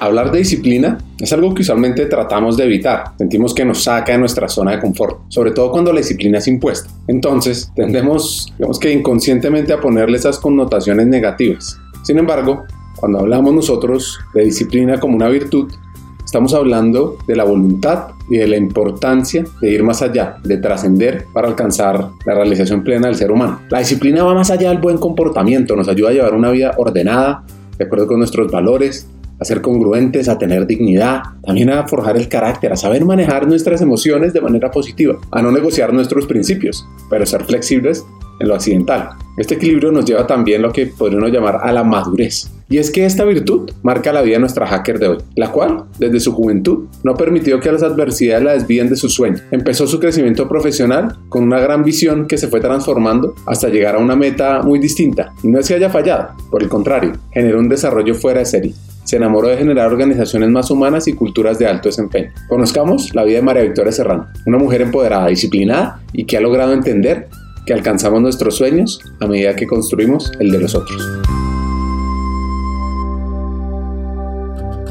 Hablar de disciplina es algo que usualmente tratamos de evitar. Sentimos que nos saca de nuestra zona de confort, sobre todo cuando la disciplina es impuesta. Entonces, tendemos, digamos que inconscientemente a ponerle esas connotaciones negativas. Sin embargo, cuando hablamos nosotros de disciplina como una virtud, estamos hablando de la voluntad y de la importancia de ir más allá, de trascender para alcanzar la realización plena del ser humano. La disciplina va más allá del buen comportamiento, nos ayuda a llevar una vida ordenada, de acuerdo con nuestros valores, a ser congruentes, a tener dignidad, también a forjar el carácter, a saber manejar nuestras emociones de manera positiva, a no negociar nuestros principios, pero ser flexibles en lo accidental. Este equilibrio nos lleva también a lo que podríamos llamar a la madurez. Y es que esta virtud marca la vida de nuestra hacker de hoy, la cual, desde su juventud, no ha permitido que las adversidades la desvíen de su sueño. Empezó su crecimiento profesional con una gran visión que se fue transformando hasta llegar a una meta muy distinta. Y no es que haya fallado, por el contrario, generó un desarrollo fuera de serie se enamoró de generar organizaciones más humanas y culturas de alto desempeño. Conozcamos la vida de María Victoria Serrano, una mujer empoderada, disciplinada y que ha logrado entender que alcanzamos nuestros sueños a medida que construimos el de los otros.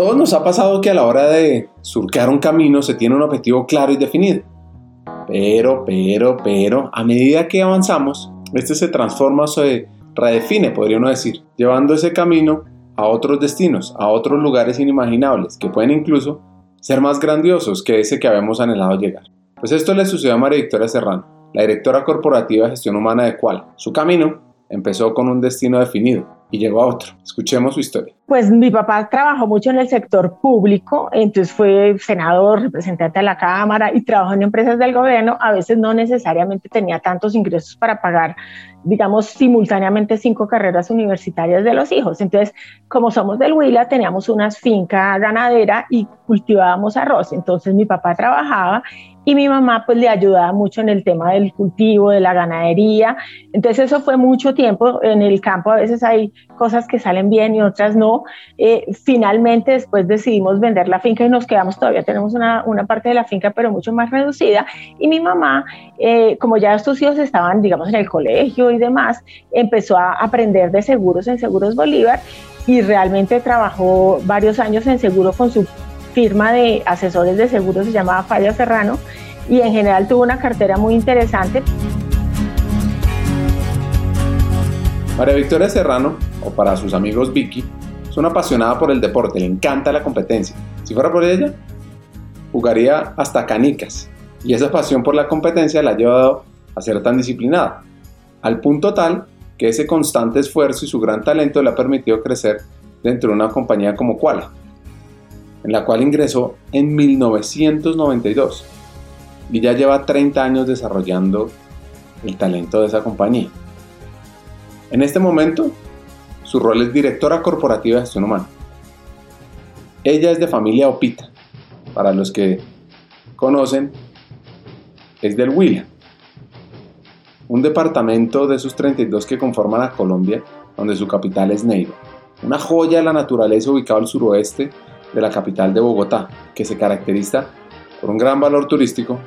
Todos nos ha pasado que a la hora de surcar un camino se tiene un objetivo claro y definido. Pero, pero, pero, a medida que avanzamos, este se transforma o se redefine, podríamos decir, llevando ese camino a otros destinos, a otros lugares inimaginables, que pueden incluso ser más grandiosos que ese que habíamos anhelado llegar. Pues esto le sucedió a María Victoria Serrano, la directora corporativa de gestión humana de Cual. Su camino empezó con un destino definido y llegó a otro. Escuchemos su historia. Pues mi papá trabajó mucho en el sector público, entonces fue senador, representante de la Cámara y trabajó en empresas del gobierno. A veces no necesariamente tenía tantos ingresos para pagar, digamos, simultáneamente cinco carreras universitarias de los hijos. Entonces, como somos del Huila, teníamos una finca ganadera y cultivábamos arroz. Entonces mi papá trabajaba y mi mamá pues le ayudaba mucho en el tema del cultivo, de la ganadería. Entonces eso fue mucho tiempo en el campo, a veces hay cosas que salen bien y otras no. Eh, finalmente después decidimos vender la finca y nos quedamos, todavía tenemos una, una parte de la finca pero mucho más reducida y mi mamá, eh, como ya estos hijos estaban digamos en el colegio y demás, empezó a aprender de seguros en Seguros Bolívar y realmente trabajó varios años en seguro con su firma de asesores de seguros se llamaba Falla Serrano y en general tuvo una cartera muy interesante. María Victoria Serrano, o para sus amigos Vicky, es una apasionada por el deporte, le encanta la competencia. Si fuera por ella, jugaría hasta canicas. Y esa pasión por la competencia la ha llevado a ser tan disciplinada, al punto tal que ese constante esfuerzo y su gran talento le ha permitido crecer dentro de una compañía como Koala, en la cual ingresó en 1992 y ya lleva 30 años desarrollando el talento de esa compañía. En este momento, su rol es directora corporativa de gestión humana. Ella es de familia Opita. Para los que conocen, es del Huila, un departamento de esos 32 que conforman a Colombia, donde su capital es Neiva. Una joya de la naturaleza ubicada al suroeste de la capital de Bogotá, que se caracteriza por un gran valor turístico,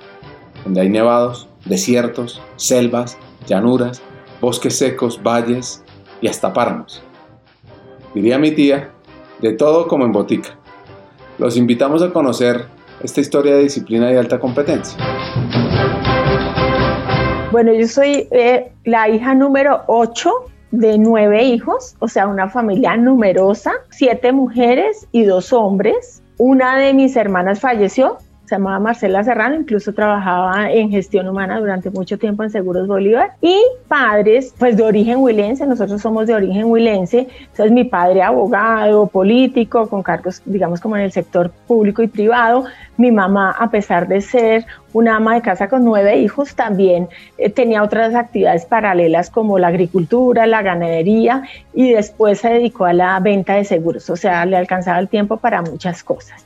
donde hay nevados, desiertos, selvas, llanuras, bosques secos, valles y hasta páramos. Diría mi tía, de todo como en botica. Los invitamos a conocer esta historia de disciplina y alta competencia. Bueno, yo soy eh, la hija número 8 de nueve hijos, o sea, una familia numerosa, siete mujeres y dos hombres. Una de mis hermanas falleció, se llamaba Marcela Serrano, incluso trabajaba en gestión humana durante mucho tiempo en Seguros Bolívar, y padres pues de origen huilense, nosotros somos de origen huilense, entonces mi padre abogado, político, con cargos digamos como en el sector público y privado, mi mamá a pesar de ser una ama de casa con nueve hijos, también eh, tenía otras actividades paralelas como la agricultura, la ganadería y después se dedicó a la venta de seguros, o sea, le alcanzaba el tiempo para muchas cosas.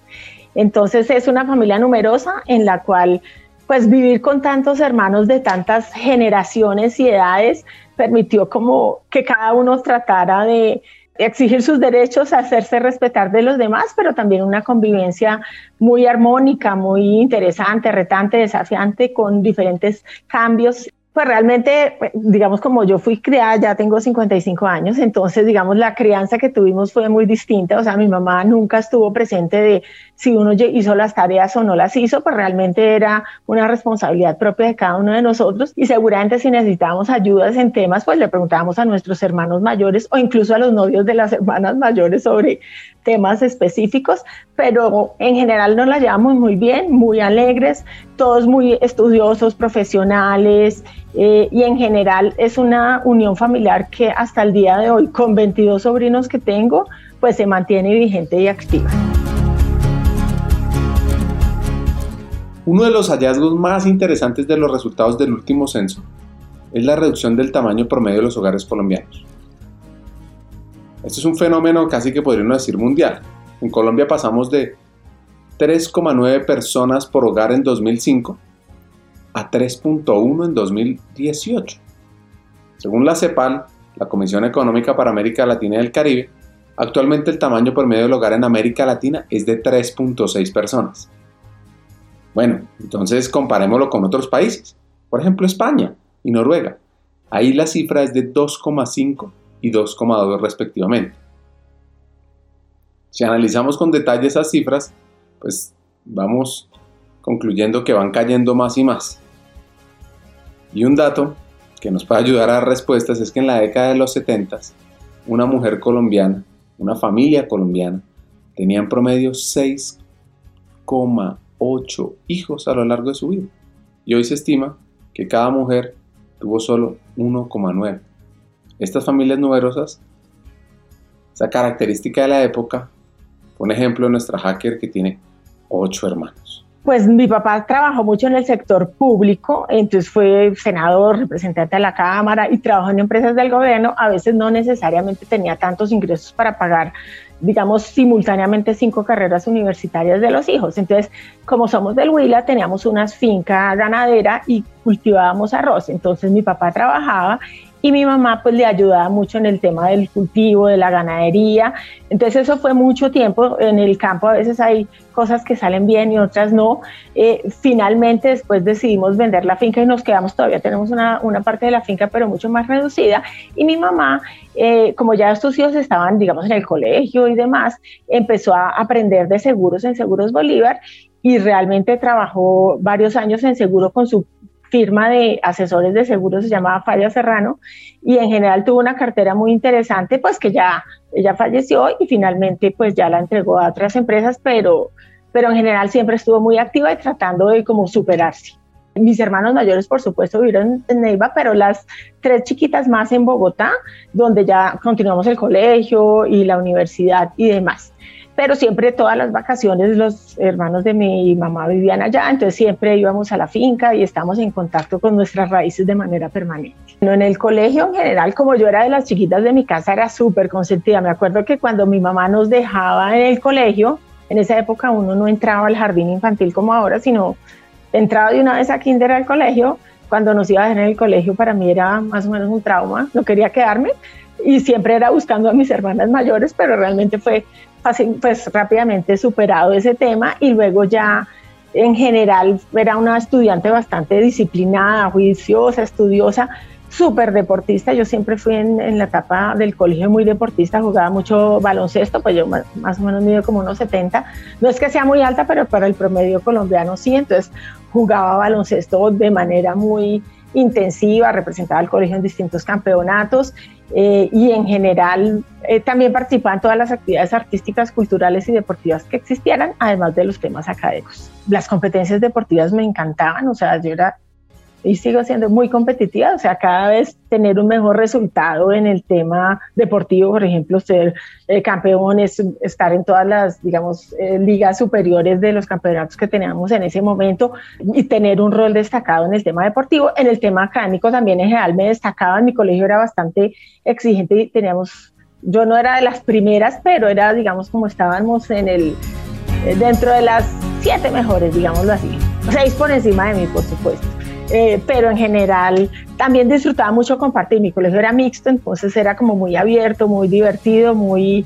Entonces es una familia numerosa en la cual pues vivir con tantos hermanos de tantas generaciones y edades permitió como que cada uno tratara de exigir sus derechos, hacerse respetar de los demás, pero también una convivencia muy armónica, muy interesante, retante, desafiante, con diferentes cambios pues realmente, pues, digamos, como yo fui criada, ya tengo 55 años, entonces, digamos, la crianza que tuvimos fue muy distinta. O sea, mi mamá nunca estuvo presente de si uno hizo las tareas o no las hizo, pues realmente era una responsabilidad propia de cada uno de nosotros. Y seguramente si necesitábamos ayudas en temas, pues le preguntábamos a nuestros hermanos mayores o incluso a los novios de las hermanas mayores sobre temas específicos, pero en general nos la llevamos muy bien, muy alegres, todos muy estudiosos, profesionales eh, y en general es una unión familiar que hasta el día de hoy, con 22 sobrinos que tengo, pues se mantiene vigente y activa. Uno de los hallazgos más interesantes de los resultados del último censo es la reducción del tamaño promedio de los hogares colombianos. Este es un fenómeno casi que podríamos decir mundial. En Colombia pasamos de 3,9 personas por hogar en 2005 a 3.1 en 2018. Según la CEPAL, la Comisión Económica para América Latina y el Caribe, actualmente el tamaño promedio del hogar en América Latina es de 3.6 personas. Bueno, entonces comparémoslo con otros países, por ejemplo España y Noruega. Ahí la cifra es de 2,5 y 2,2 respectivamente. Si analizamos con detalle esas cifras, pues vamos concluyendo que van cayendo más y más. Y un dato que nos puede ayudar a dar respuestas es que en la década de los 70, una mujer colombiana, una familia colombiana, tenía en promedio 6,8 hijos a lo largo de su vida. Y hoy se estima que cada mujer tuvo solo 1,9. Estas familias numerosas, esa característica de la época, por ejemplo, nuestra hacker que tiene ocho hermanos. Pues mi papá trabajó mucho en el sector público, entonces fue senador, representante de la Cámara y trabajó en empresas del gobierno. A veces no necesariamente tenía tantos ingresos para pagar, digamos, simultáneamente cinco carreras universitarias de los hijos. Entonces, como somos del Huila, teníamos una finca ganadera y cultivábamos arroz. Entonces mi papá trabajaba y mi mamá pues le ayudaba mucho en el tema del cultivo, de la ganadería. Entonces eso fue mucho tiempo en el campo, a veces hay cosas que salen bien y otras no. Eh, finalmente después decidimos vender la finca y nos quedamos, todavía tenemos una, una parte de la finca pero mucho más reducida y mi mamá, eh, como ya estos hijos estaban digamos en el colegio y demás, empezó a aprender de seguros en Seguros Bolívar y realmente trabajó varios años en seguro con su firma de asesores de seguros se llamaba Falla Serrano y en general tuvo una cartera muy interesante, pues que ya ella falleció y finalmente pues ya la entregó a otras empresas, pero, pero en general siempre estuvo muy activa y tratando de como superarse. Mis hermanos mayores, por supuesto, vivieron en Neiva, pero las tres chiquitas más en Bogotá, donde ya continuamos el colegio y la universidad y demás pero siempre todas las vacaciones los hermanos de mi mamá vivían allá, entonces siempre íbamos a la finca y estamos en contacto con nuestras raíces de manera permanente. En el colegio en general, como yo era de las chiquitas de mi casa, era súper consentida. Me acuerdo que cuando mi mamá nos dejaba en el colegio, en esa época uno no entraba al jardín infantil como ahora, sino entraba de una vez a kinder al colegio. Cuando nos iba a dejar en el colegio para mí era más o menos un trauma, no quería quedarme y siempre era buscando a mis hermanas mayores, pero realmente fue pues rápidamente superado ese tema y luego ya en general era una estudiante bastante disciplinada, juiciosa, estudiosa, súper deportista. Yo siempre fui en, la etapa del colegio muy deportista, jugaba mucho baloncesto, pues yo más, o menos mido como unos 70. No es que sea muy alta, pero para el promedio colombiano sí. Entonces, jugaba baloncesto de manera muy intensiva, representaba al colegio en distintos campeonatos eh, y en general eh, también participaba en todas las actividades artísticas, culturales y deportivas que existieran, además de los temas académicos. Las competencias deportivas me encantaban, o sea, yo era y sigo siendo muy competitiva, o sea, cada vez tener un mejor resultado en el tema deportivo, por ejemplo, ser eh, campeón, estar en todas las, digamos, eh, ligas superiores de los campeonatos que teníamos en ese momento y tener un rol destacado en el tema deportivo. En el tema académico también en general me destacaba, en mi colegio era bastante exigente y teníamos, yo no era de las primeras, pero era, digamos, como estábamos en el, eh, dentro de las siete mejores, digámoslo así, seis por encima de mí, por supuesto. Eh, pero en general también disfrutaba mucho compartir. Mi colegio era mixto, entonces era como muy abierto, muy divertido, muy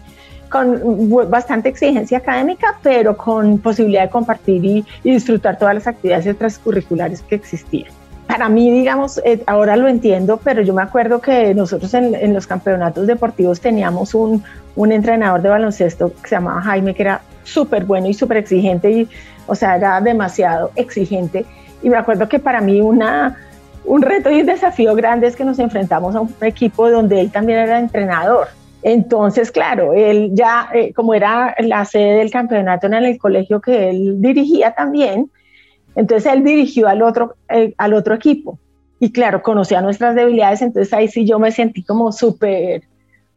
con bastante exigencia académica, pero con posibilidad de compartir y, disfrutar todas las actividades extracurriculares que existían. Para mí, digamos, eh, ahora lo entiendo, pero yo me acuerdo que nosotros en, en los campeonatos deportivos teníamos un, un, entrenador de baloncesto que se llamaba Jaime, que era súper bueno y súper exigente, y, o sea, era demasiado exigente y me acuerdo que para mí una, un reto y un desafío grande es que nos enfrentamos a un equipo donde él también era entrenador. Entonces, claro, él ya, eh, como era la sede del campeonato en el colegio que él dirigía también, entonces él dirigió al otro, eh, al otro equipo. Y claro, conocía nuestras debilidades, entonces ahí sí yo me sentí como súper,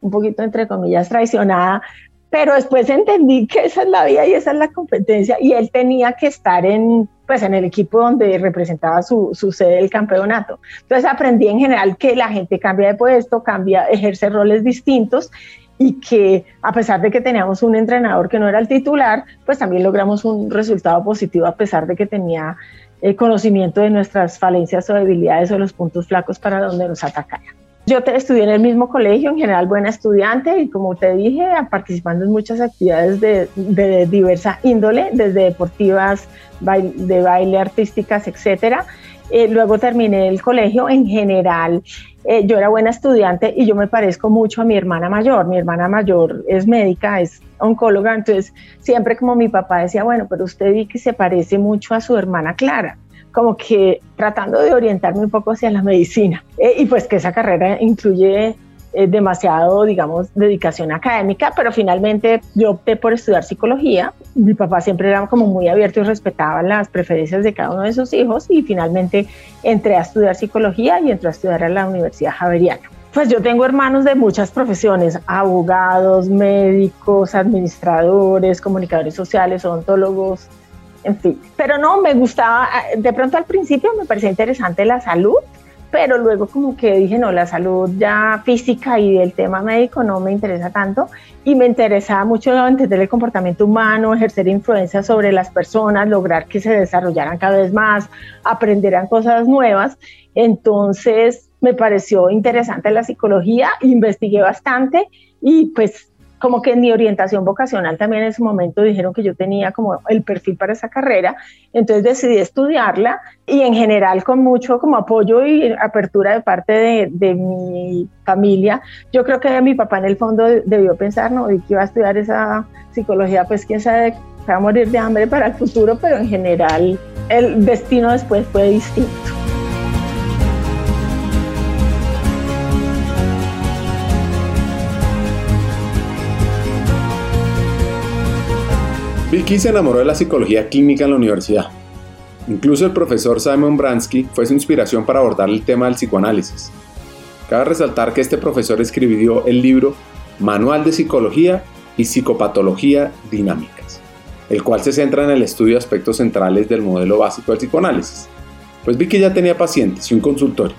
un poquito entre comillas, traicionada, pero después entendí que esa es la vida y esa es la competencia y él tenía que estar en, pues, en el equipo donde representaba su, su sede del campeonato. Entonces aprendí en general que la gente cambia de puesto, cambia, ejerce roles distintos y que a pesar de que teníamos un entrenador que no era el titular, pues también logramos un resultado positivo a pesar de que tenía eh, conocimiento de nuestras falencias o debilidades o los puntos flacos para donde nos atacara. Yo te, estudié en el mismo colegio, en general buena estudiante y como te dije, participando en muchas actividades de, de diversa índole, desde deportivas, de baile, artísticas, etcétera. Eh, luego terminé el colegio, en general eh, yo era buena estudiante y yo me parezco mucho a mi hermana mayor. Mi hermana mayor es médica, es oncóloga, entonces siempre como mi papá decía, bueno, pero usted vi que se parece mucho a su hermana Clara como que tratando de orientarme un poco hacia la medicina. Eh, y pues que esa carrera incluye eh, demasiado, digamos, dedicación académica, pero finalmente yo opté por estudiar psicología. Mi papá siempre era como muy abierto y respetaba las preferencias de cada uno de sus hijos y finalmente entré a estudiar psicología y entré a estudiar a la Universidad Javeriana. Pues yo tengo hermanos de muchas profesiones, abogados, médicos, administradores, comunicadores sociales, odontólogos, en fin. Pero no, me gustaba, de pronto al principio me parecía interesante la salud, pero luego como que dije, no, la salud ya física y el tema médico no me interesa tanto y me interesaba mucho entender el comportamiento humano, ejercer influencia sobre las personas, lograr que se desarrollaran cada vez más, aprenderan cosas nuevas. Entonces me pareció interesante la psicología, investigué bastante y pues como que en mi orientación vocacional también en ese momento dijeron que yo tenía como el perfil para esa carrera, entonces decidí estudiarla y en general con mucho como apoyo y apertura de parte de, de mi familia. Yo creo que mi papá en el fondo debió pensar, no, y que iba a estudiar esa psicología, pues quién sabe, va a morir de hambre para el futuro, pero en general el destino después fue distinto. Vicky se enamoró de la psicología clínica en la universidad. Incluso el profesor Simon Bransky fue su inspiración para abordar el tema del psicoanálisis. Cabe resaltar que este profesor escribió el libro Manual de Psicología y Psicopatología Dinámicas, el cual se centra en el estudio de aspectos centrales del modelo básico del psicoanálisis. Pues Vicky ya tenía pacientes y un consultorio.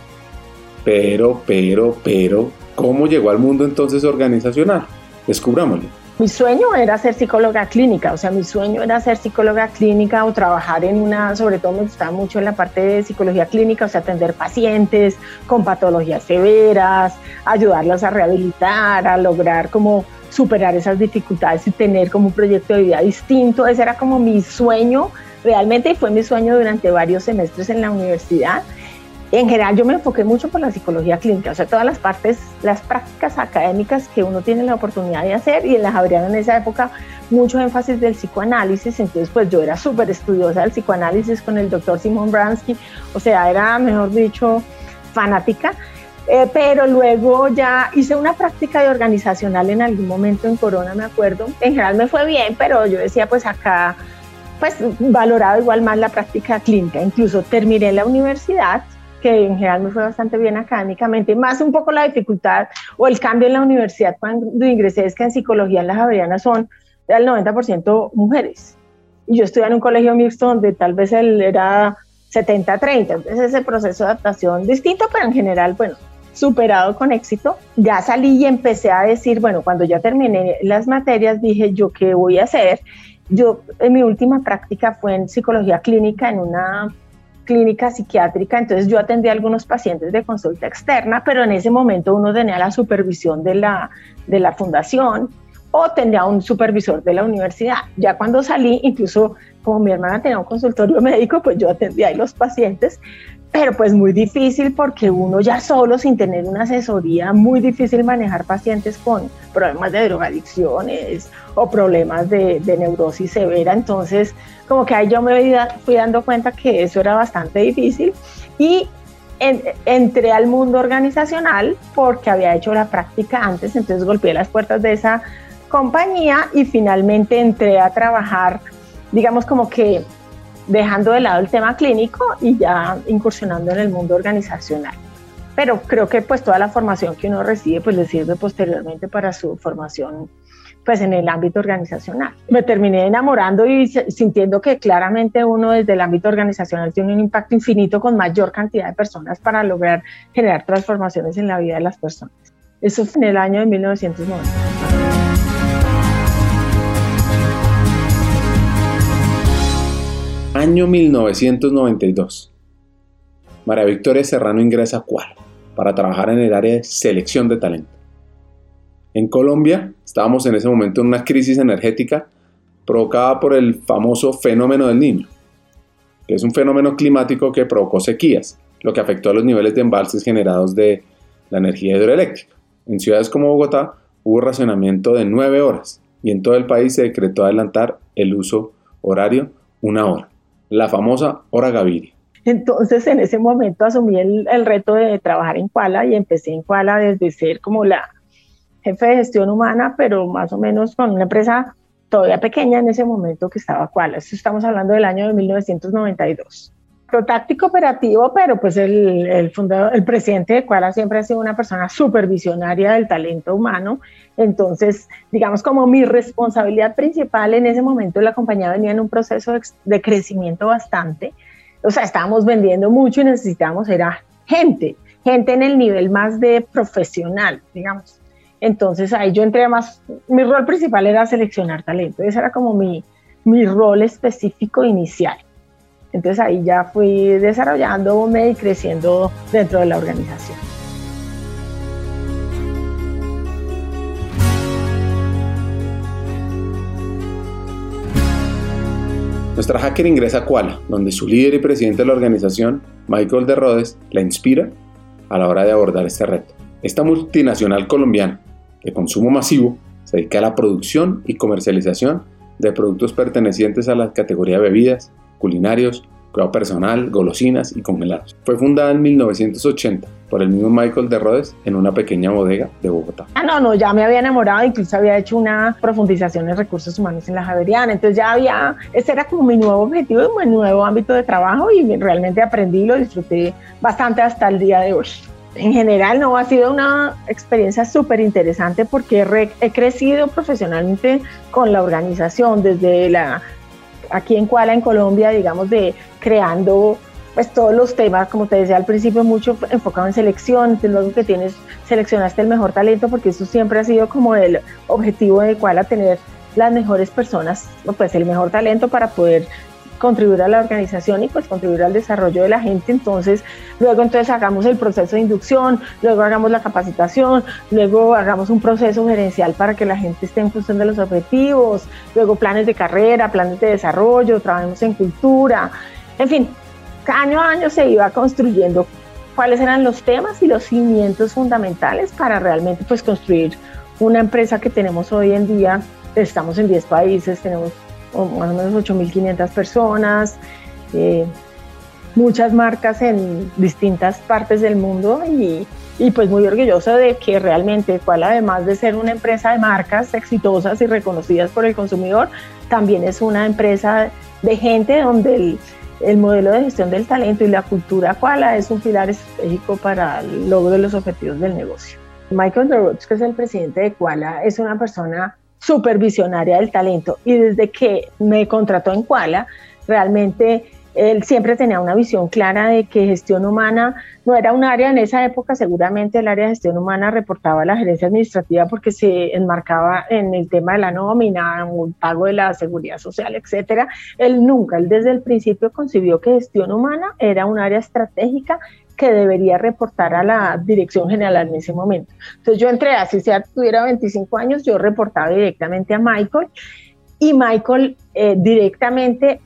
Pero, pero, pero, ¿cómo llegó al mundo entonces organizacional? Descubrámoslo. Mi sueño era ser psicóloga clínica, o sea, mi sueño era ser psicóloga clínica o trabajar en una, sobre todo me gustaba mucho en la parte de psicología clínica, o sea, atender pacientes con patologías severas, ayudarlos a rehabilitar, a lograr como superar esas dificultades y tener como un proyecto de vida distinto. Ese era como mi sueño realmente y fue mi sueño durante varios semestres en la universidad. En general yo me enfoqué mucho por la psicología clínica, o sea, todas las partes, las prácticas académicas que uno tiene la oportunidad de hacer y en la Javeriana en esa época mucho énfasis del psicoanálisis, entonces pues yo era súper estudiosa del psicoanálisis con el doctor Simon Bransky, o sea, era mejor dicho fanática, eh, pero luego ya hice una práctica de organizacional en algún momento en Corona, me acuerdo, en general me fue bien, pero yo decía pues acá pues valorado igual más la práctica clínica, incluso terminé la universidad que en general me fue bastante bien académicamente, más un poco la dificultad o el cambio en la universidad cuando ingresé es que en psicología en la Javeriana son del 90% mujeres. Y yo estudié en un colegio mixto donde tal vez él era 70-30, entonces ese proceso de adaptación distinto, pero en general, bueno, superado con éxito. Ya salí y empecé a decir, bueno, cuando ya terminé las materias, dije, ¿yo qué voy a hacer? Yo, en mi última práctica fue en psicología clínica en una clínica psiquiátrica, entonces yo atendí a algunos pacientes de consulta externa, pero en ese momento uno tenía la supervisión de la, de la fundación o tenía un supervisor de la universidad. Ya cuando salí, incluso como mi hermana tenía un consultorio médico, pues yo atendía a los pacientes, pero pues muy difícil porque uno ya solo sin tener una asesoría, muy difícil manejar pacientes con problemas de drogadicciones o problemas de, de neurosis severa, entonces como que ahí yo me fui dando cuenta que eso era bastante difícil. Y entré al mundo organizacional porque había hecho la práctica antes, entonces golpeé las puertas de esa compañía y finalmente entré a trabajar, digamos como que dejando de lado el tema clínico y ya incursionando en el mundo organizacional. Pero creo que pues toda la formación que uno recibe pues le sirve posteriormente para su formación pues en el ámbito organizacional. Me terminé enamorando y sintiendo que claramente uno desde el ámbito organizacional tiene un impacto infinito con mayor cantidad de personas para lograr generar transformaciones en la vida de las personas. Eso fue en el año de 1990. Año 1992. María Victoria Serrano ingresa a Cual para trabajar en el área de selección de talento. En Colombia estábamos en ese momento en una crisis energética provocada por el famoso fenómeno del niño, que es un fenómeno climático que provocó sequías, lo que afectó a los niveles de embalses generados de la energía hidroeléctrica. En ciudades como Bogotá hubo racionamiento de nueve horas y en todo el país se decretó adelantar el uso horario una hora, la famosa hora Gaviria. Entonces en ese momento asumí el, el reto de trabajar en Kuala y empecé en Kuala desde ser como la jefe de gestión humana, pero más o menos con una empresa todavía pequeña en ese momento que estaba. Esto estamos hablando del año de 1992. Protáctico operativo, pero pues el, el, fundador, el presidente de Cuala siempre ha sido una persona supervisionaria del talento humano. Entonces, digamos como mi responsabilidad principal en ese momento la compañía venía en un proceso de, de crecimiento bastante. O sea, estábamos vendiendo mucho y necesitábamos era gente, gente en el nivel más de profesional, digamos. Entonces ahí yo entré más, mi rol principal era seleccionar talento, ese era como mi, mi rol específico inicial. Entonces ahí ya fui desarrollándome y creciendo dentro de la organización. Nuestra hacker ingresa a Kuala, donde su líder y presidente de la organización, Michael de Rhodes, la inspira a la hora de abordar este reto. Esta multinacional colombiana de consumo masivo se dedica a la producción y comercialización de productos pertenecientes a la categoría bebidas, culinarios, cuidado personal, golosinas y congelados. Fue fundada en 1980 por el mismo Michael de Rhodes en una pequeña bodega de Bogotá. Ah, no, no, ya me había enamorado, incluso había hecho una profundización en recursos humanos en la Javeriana, entonces ya había, ese era como mi nuevo objetivo y mi nuevo ámbito de trabajo y realmente aprendí y lo disfruté bastante hasta el día de hoy en general no ha sido una experiencia súper interesante porque he crecido profesionalmente con la organización desde la aquí en Kuala en Colombia digamos de creando pues todos los temas como te decía al principio mucho enfocado en selección luego que tienes seleccionaste el mejor talento porque eso siempre ha sido como el objetivo de Kuala tener las mejores personas pues el mejor talento para poder contribuir a la organización y pues contribuir al desarrollo de la gente. Entonces, luego entonces hagamos el proceso de inducción, luego hagamos la capacitación, luego hagamos un proceso gerencial para que la gente esté en función de los objetivos, luego planes de carrera, planes de desarrollo, trabajemos en cultura, en fin, año a año se iba construyendo cuáles eran los temas y los cimientos fundamentales para realmente pues construir una empresa que tenemos hoy en día. Estamos en 10 países, tenemos más o menos 8.500 personas, eh, muchas marcas en distintas partes del mundo y, y pues muy orgulloso de que realmente cual además de ser una empresa de marcas exitosas y reconocidas por el consumidor, también es una empresa de gente donde el, el modelo de gestión del talento y la cultura Kuala es un pilar estratégico para el logro de los objetivos del negocio. Michael DeRoach, que es el presidente de Kuala, es una persona supervisionaria del talento y desde que me contrató en Kuala, realmente él siempre tenía una visión clara de que gestión humana no era un área en esa época, seguramente el área de gestión humana reportaba a la gerencia administrativa porque se enmarcaba en el tema de la nómina, un pago de la seguridad social, etcétera. Él nunca, él desde el principio concibió que gestión humana era un área estratégica que debería reportar a la dirección general en ese momento. Entonces yo entré, así sea tuviera 25 años, yo reportaba directamente a Michael y Michael eh, directamente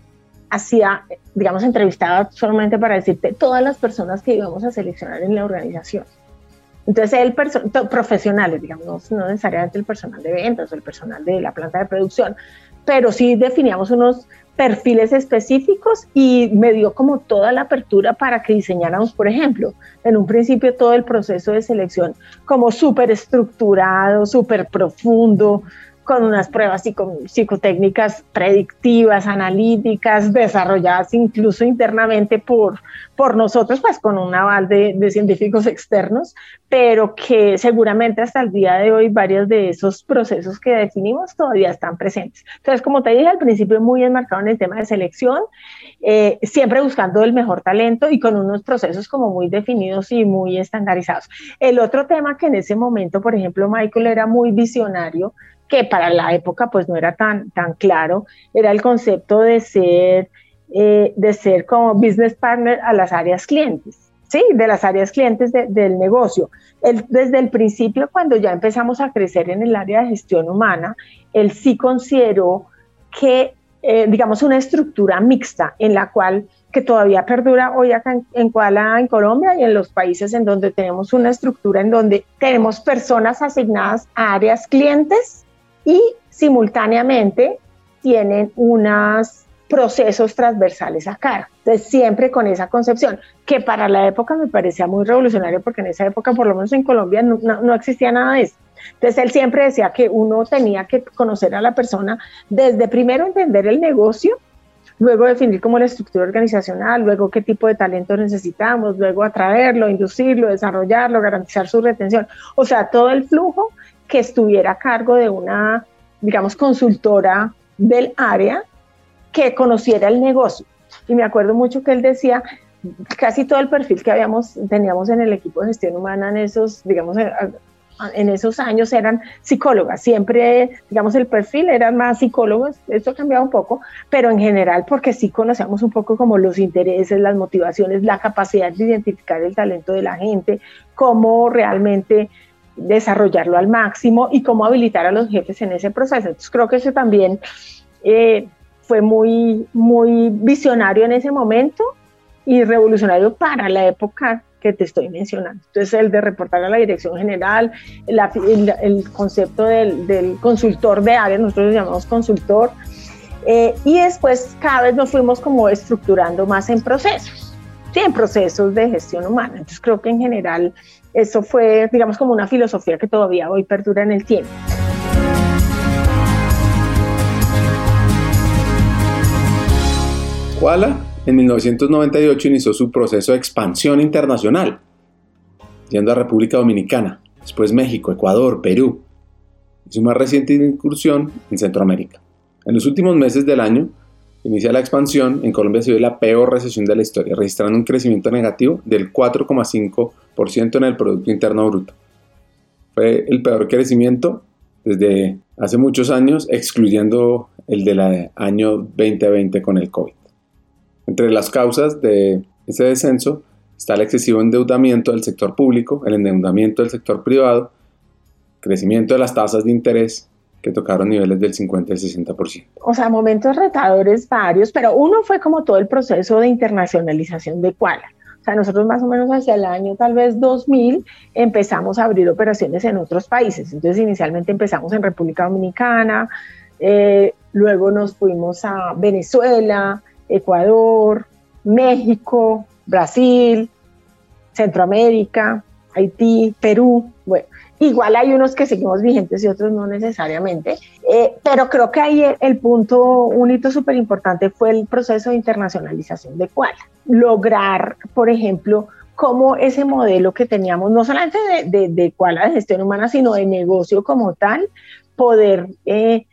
hacía, digamos, entrevistaba solamente para decirte todas las personas que íbamos a seleccionar en la organización. Entonces, el profesionales, digamos, no necesariamente el personal de ventas o el personal de la planta de producción, pero sí definíamos unos perfiles específicos y me dio como toda la apertura para que diseñáramos, por ejemplo, en un principio todo el proceso de selección como súper estructurado, súper profundo, con unas pruebas psicotécnicas predictivas, analíticas, desarrolladas incluso internamente por, por nosotros, pues con un aval de, de, científicos externos, pero que seguramente hasta el día de hoy varios de esos procesos que definimos todavía están presentes. Entonces, como te dije al principio, muy enmarcado en el tema de selección, eh, siempre buscando el mejor talento y con unos procesos como muy definidos y muy estandarizados. El otro tema que en ese momento, por ejemplo, Michael era muy visionario, que para la época pues no era tan, tan claro, era el concepto de ser, eh, de ser como business partner a las áreas clientes, ¿sí? De las áreas clientes del negocio. desde el principio, cuando ya empezamos a crecer en el área de gestión humana, él sí consideró que, eh, digamos, una estructura mixta en la cual que todavía perdura hoy acá en, en Kuala, en Colombia y en los países en donde tenemos una estructura en donde tenemos personas asignadas a áreas clientes y simultáneamente tienen unos procesos transversales a cargo. Entonces, siempre con esa concepción, que para la época me parecía muy revolucionario, porque en esa época, por lo menos en Colombia, no, no, existía nada de eso. Entonces, él siempre decía que uno tenía que conocer a la persona desde primero entender el negocio, luego definir cómo la estructura organizacional, luego qué tipo de talento necesitamos, luego atraerlo, inducirlo, desarrollarlo, garantizar su retención. O sea, todo el flujo que estuviera a cargo de una, digamos, consultora del área que conociera el negocio. Y me acuerdo mucho que él decía, casi todo el perfil que habíamos, teníamos en el equipo de gestión humana en esos, digamos, en esos años eran psicólogas. Siempre, digamos, el perfil eran más psicólogos, esto ha un poco, pero en general porque sí conocíamos un poco como los intereses, las motivaciones, la capacidad de identificar el talento de la gente, cómo realmente desarrollarlo al máximo y cómo habilitar a los jefes en ese proceso. Entonces creo que eso también eh, fue muy, muy visionario en ese momento y revolucionario para la época que te estoy mencionando. Entonces, el de reportar a la dirección general, el, concepto del, consultor de área, nosotros lo llamamos consultor, eh, y después cada vez nos fuimos como estructurando más en procesos, ¿sí? en procesos de gestión humana. Entonces, creo que en general eso fue, digamos, como una filosofía que todavía hoy perdura en el tiempo. Kuala en 1998 inició su proceso de expansión internacional, yendo a República Dominicana, después México, Ecuador, Perú, y su más reciente incursión en Centroamérica. En los últimos meses del año, inicia la expansión, en Colombia se dio la peor recesión de la historia, registrando un crecimiento negativo del 4,5% en el Producto Interno Bruto. Fue el peor crecimiento desde hace muchos años, excluyendo el del año 2020 con el COVID. Entre las causas de ese descenso está el excesivo endeudamiento del sector público, el endeudamiento del sector privado, crecimiento de las tasas de interés que tocaron niveles del 50 y 60%. O sea, momentos retadores varios, pero uno fue como todo el proceso de internacionalización de Kuala. O sea, nosotros más o menos hacia el año tal vez 2000 empezamos a abrir operaciones en otros países. Entonces, inicialmente empezamos en República Dominicana, eh, luego nos fuimos a Venezuela, Ecuador, México, Brasil, Centroamérica, Haití, Perú. Bueno, igual hay unos que seguimos vigentes y otros no necesariamente, eh, pero creo que ahí el, punto, un hito súper importante fue el proceso de internacionalización de Kuala. Lograr, por ejemplo, cómo ese modelo que teníamos, no solamente de, de, Kuala de gestión humana, sino de negocio como tal, poder, eh,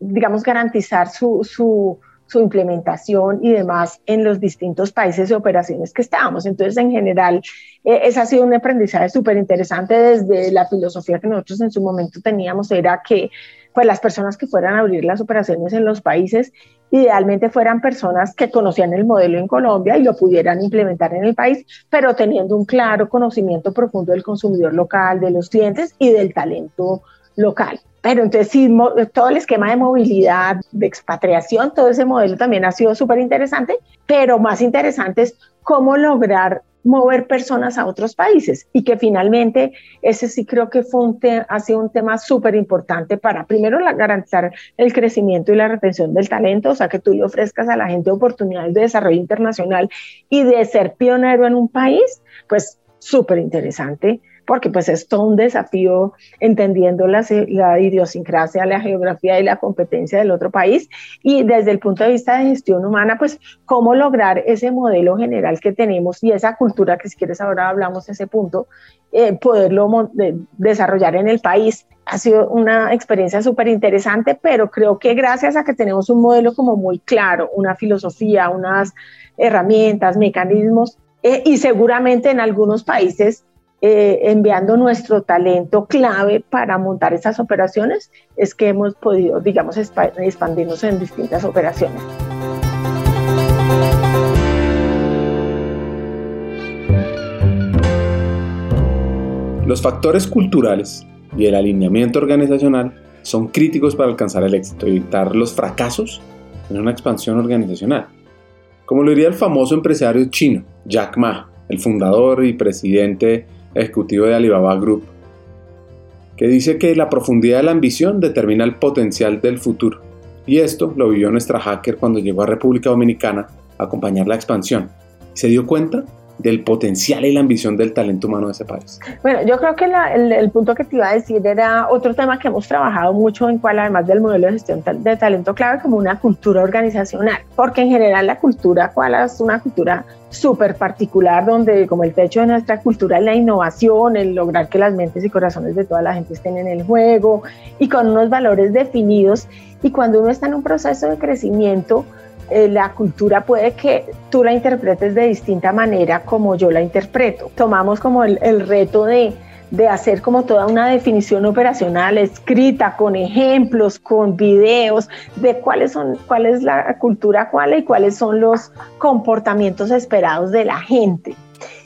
digamos, garantizar su su implementación y demás en los distintos países y operaciones que estábamos. Entonces, en general, eh, ha sido un aprendizaje súper interesante desde la filosofía que nosotros en su momento teníamos, era que pues las personas que fueran a abrir las operaciones en los países idealmente fueran personas que conocían el modelo en Colombia y lo pudieran implementar en el país, pero teniendo un claro conocimiento profundo del consumidor local, de los clientes y del talento local. Pero entonces sí, todo el esquema de movilidad, de expatriación, todo ese modelo también ha sido súper interesante, pero más interesante es cómo lograr mover personas a otros países y que finalmente ese sí creo que fue un ha sido un tema súper importante para primero la, garantizar el crecimiento y la retención del talento, o sea que tú le ofrezcas a la gente oportunidades de desarrollo internacional y de ser pionero en un país, pues súper interesante porque pues es todo un desafío entendiendo la, la, idiosincrasia, la geografía y la competencia del otro país y desde el punto de vista de gestión humana, pues cómo lograr ese modelo general que tenemos y esa cultura que si quieres ahora hablamos de ese punto, eh, poderlo desarrollar en el país. Ha sido una experiencia súper interesante, pero creo que gracias a que tenemos un modelo como muy claro, una filosofía, unas herramientas, mecanismos, eh, y seguramente en algunos países eh, enviando nuestro talento clave para montar esas operaciones, es que hemos podido, digamos, expandirnos en distintas operaciones. Los factores culturales y el alineamiento organizacional son críticos para alcanzar el éxito y evitar los fracasos en una expansión organizacional. Como lo diría el famoso empresario chino, Jack Ma, el fundador y presidente ejecutivo de Alibaba Group, que dice que la profundidad de la ambición determina el potencial del futuro. Y esto lo vivió nuestra hacker cuando llegó a República Dominicana a acompañar la expansión. Se dio cuenta del potencial y la ambición del talento humano de ese país. Bueno, yo creo que el, punto que te iba a decir era otro tema que hemos trabajado mucho en cual además del modelo de gestión de talento clave como una cultura organizacional, porque en general la cultura cual es una cultura súper particular donde como el techo de nuestra cultura es la innovación, el lograr que las mentes y corazones de toda la gente estén en el juego y con unos valores definidos y cuando uno está en un proceso de crecimiento, eh, la cultura puede que tú la interpretes de distinta manera como yo la interpreto. Tomamos como el, reto de, de hacer como toda una definición operacional escrita con ejemplos, con videos de cuáles son, cuál es la cultura cuál y cuáles son los comportamientos esperados de la gente.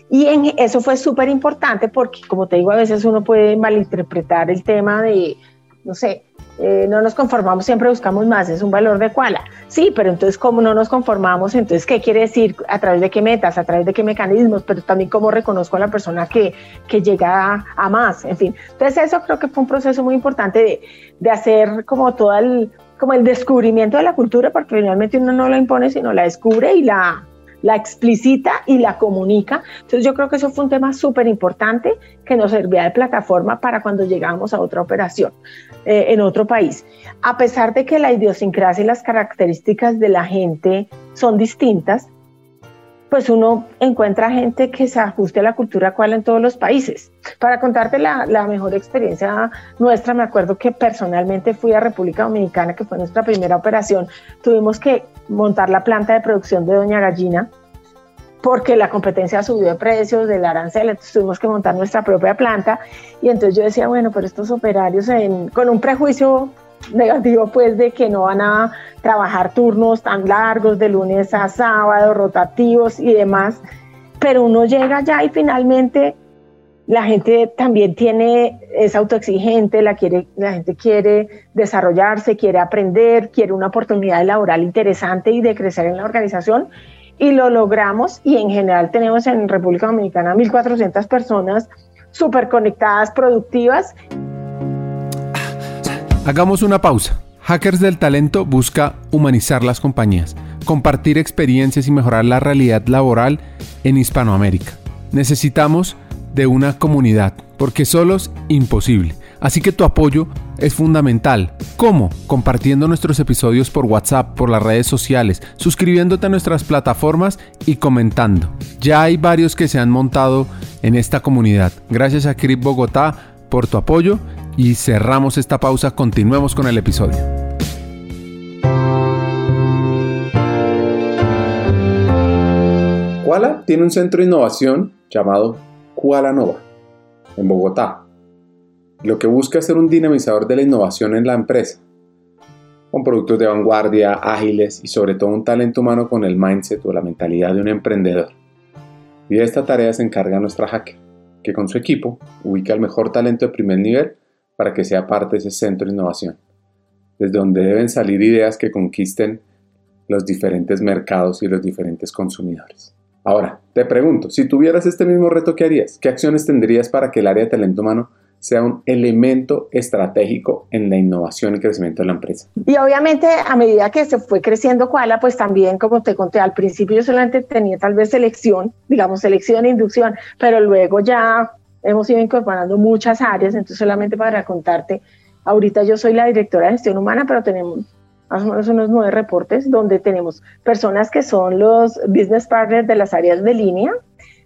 Y en, eso fue súper importante porque, como te digo, a veces uno puede malinterpretar el tema de, no sé, eh, no nos conformamos, siempre buscamos más, es un valor de cuala. Sí, pero entonces, ¿cómo no nos conformamos? Entonces, ¿qué quiere decir? ¿A través de qué metas? ¿A través de qué mecanismos? Pero también, ¿cómo reconozco a la persona que, que llega a, más? En fin, entonces, eso creo que fue un proceso muy importante de, de hacer como todo el, como el descubrimiento de la cultura, porque finalmente uno no la impone, sino la descubre y la, la explicita y la comunica. Entonces yo creo que eso fue un tema súper importante que nos servía de plataforma para cuando llegamos a otra operación eh, en otro país. A pesar de que la idiosincrasia y las características de la gente son distintas, pues uno encuentra gente que se ajuste a la cultura cual en todos los países. Para contarte la, la, mejor experiencia nuestra, me acuerdo que personalmente fui a República Dominicana, que fue nuestra primera operación, tuvimos que montar la planta de producción de Doña Gallina, porque la competencia subió de precios, del arancel, entonces tuvimos que montar nuestra propia planta. Y entonces yo decía, bueno, pero estos operarios con un prejuicio negativo pues de que no van a trabajar turnos tan largos de lunes a sábado, rotativos y demás, pero uno llega allá y finalmente la gente también tiene, es autoexigente, la, quiere, la gente quiere desarrollarse, quiere aprender, quiere una oportunidad laboral interesante y de crecer en la organización y lo logramos y en general tenemos en República Dominicana 1.400 personas súper conectadas, productivas. Hagamos una pausa. Hackers del Talento busca humanizar las compañías, compartir experiencias y mejorar la realidad laboral en Hispanoamérica. Necesitamos de una comunidad, porque solos imposible. Así que tu apoyo es fundamental. ¿Cómo? Compartiendo nuestros episodios por WhatsApp, por las redes sociales, suscribiéndote a nuestras plataformas y comentando. Ya hay varios que se han montado en esta comunidad. Gracias a Crip Bogotá por tu apoyo y cerramos esta pausa. Continuemos con el episodio. Kuala tiene un centro de innovación llamado Kuala Nova en Bogotá lo que busca es ser un dinamizador de la innovación en la empresa, con productos de vanguardia, ágiles y sobre todo un talento humano con el mindset o la mentalidad de un emprendedor. Y de esta tarea se encarga nuestra hacker, que con su equipo ubica el mejor talento de primer nivel para que sea parte de ese centro de innovación, desde donde deben salir ideas que conquisten los diferentes mercados y los diferentes consumidores. Ahora, te pregunto, si tuvieras este mismo reto, ¿qué harías? ¿Qué acciones tendrías para que el área de talento humano sea un elemento estratégico en la innovación y crecimiento de la empresa. Y obviamente a medida que se fue creciendo Koala, pues también, como te conté, al principio yo solamente tenía tal vez selección, digamos selección e inducción, pero luego ya hemos ido incorporando muchas áreas, entonces solamente para contarte, ahorita yo soy la directora de gestión humana, pero tenemos más o menos unos nueve reportes donde tenemos personas que son los business partners de las áreas de línea,